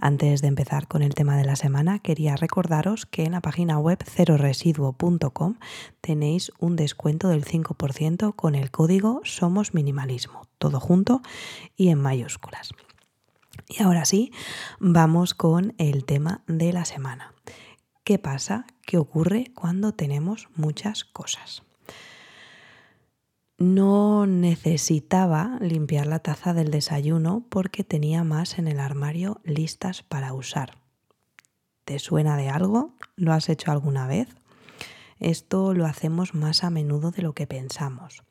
Antes de empezar con el tema de la semana, quería recordaros que en la página web ceroresiduo.com tenéis un descuento del 5% con el código Somos Minimalismo, todo junto y en mayúsculas. Y ahora sí, vamos con el tema de la semana. ¿Qué pasa? ¿Qué ocurre cuando tenemos muchas cosas? No necesitaba limpiar la taza del desayuno porque tenía más en el armario listas para usar. ¿Te suena de algo? ¿Lo has hecho alguna vez? Esto lo hacemos más a menudo de lo que pensamos.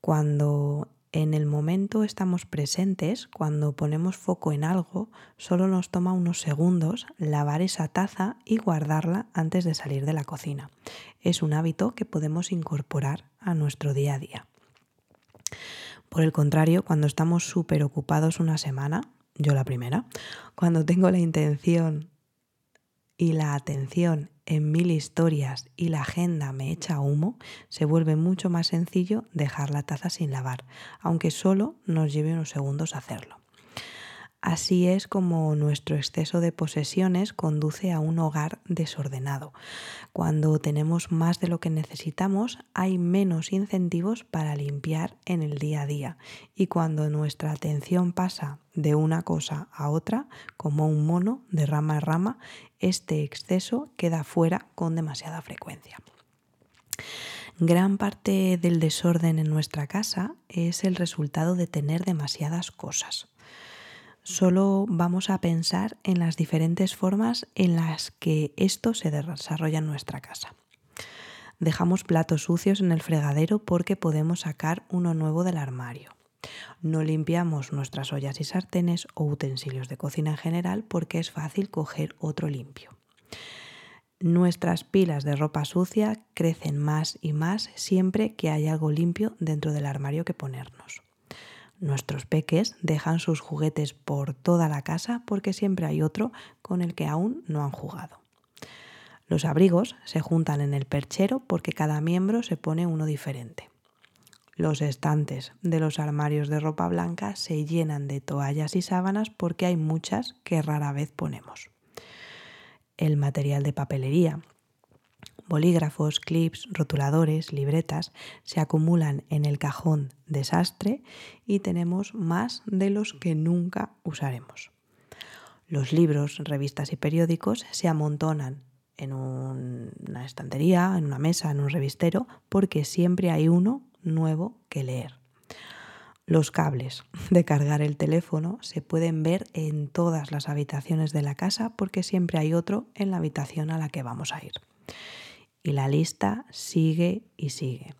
Cuando en el momento estamos presentes, cuando ponemos foco en algo, solo nos toma unos segundos lavar esa taza y guardarla antes de salir de la cocina. Es un hábito que podemos incorporar a nuestro día a día. Por el contrario, cuando estamos súper ocupados una semana, yo la primera, cuando tengo la intención y la atención en mil historias y la agenda me echa humo, se vuelve mucho más sencillo dejar la taza sin lavar, aunque solo nos lleve unos segundos hacerlo. Así es como nuestro exceso de posesiones conduce a un hogar desordenado. Cuando tenemos más de lo que necesitamos, hay menos incentivos para limpiar en el día a día. Y cuando nuestra atención pasa de una cosa a otra, como un mono de rama a rama, este exceso queda fuera con demasiada frecuencia. Gran parte del desorden en nuestra casa es el resultado de tener demasiadas cosas solo vamos a pensar en las diferentes formas en las que esto se desarrolla en nuestra casa. Dejamos platos sucios en el fregadero porque podemos sacar uno nuevo del armario. No limpiamos nuestras ollas y sartenes o utensilios de cocina en general porque es fácil coger otro limpio. Nuestras pilas de ropa sucia crecen más y más siempre que hay algo limpio dentro del armario que ponernos. Nuestros peques dejan sus juguetes por toda la casa porque siempre hay otro con el que aún no han jugado. Los abrigos se juntan en el perchero porque cada miembro se pone uno diferente. Los estantes de los armarios de ropa blanca se llenan de toallas y sábanas porque hay muchas que rara vez ponemos. El material de papelería Bolígrafos, clips, rotuladores, libretas se acumulan en el cajón desastre y tenemos más de los que nunca usaremos. Los libros, revistas y periódicos se amontonan en una estantería, en una mesa, en un revistero, porque siempre hay uno nuevo que leer. Los cables de cargar el teléfono se pueden ver en todas las habitaciones de la casa porque siempre hay otro en la habitación a la que vamos a ir. Y la lista sigue y sigue.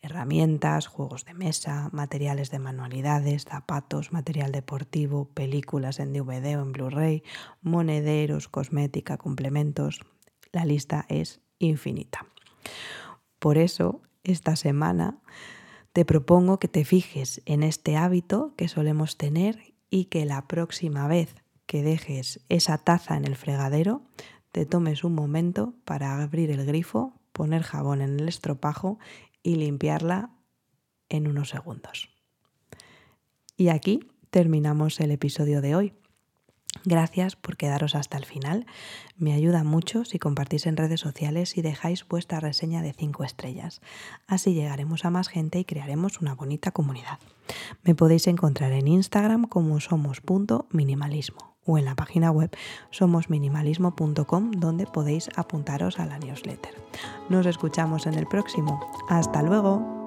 Herramientas, juegos de mesa, materiales de manualidades, zapatos, material deportivo, películas en DVD o en Blu-ray, monederos, cosmética, complementos. La lista es infinita. Por eso, esta semana te propongo que te fijes en este hábito que solemos tener y que la próxima vez que dejes esa taza en el fregadero te tomes un momento para abrir el grifo, poner jabón en el estropajo y limpiarla en unos segundos. Y aquí terminamos el episodio de hoy. Gracias por quedaros hasta el final. Me ayuda mucho si compartís en redes sociales y dejáis vuestra reseña de 5 estrellas. Así llegaremos a más gente y crearemos una bonita comunidad. Me podéis encontrar en Instagram como somos.minimalismo o en la página web somosminimalismo.com donde podéis apuntaros a la newsletter. Nos escuchamos en el próximo. Hasta luego.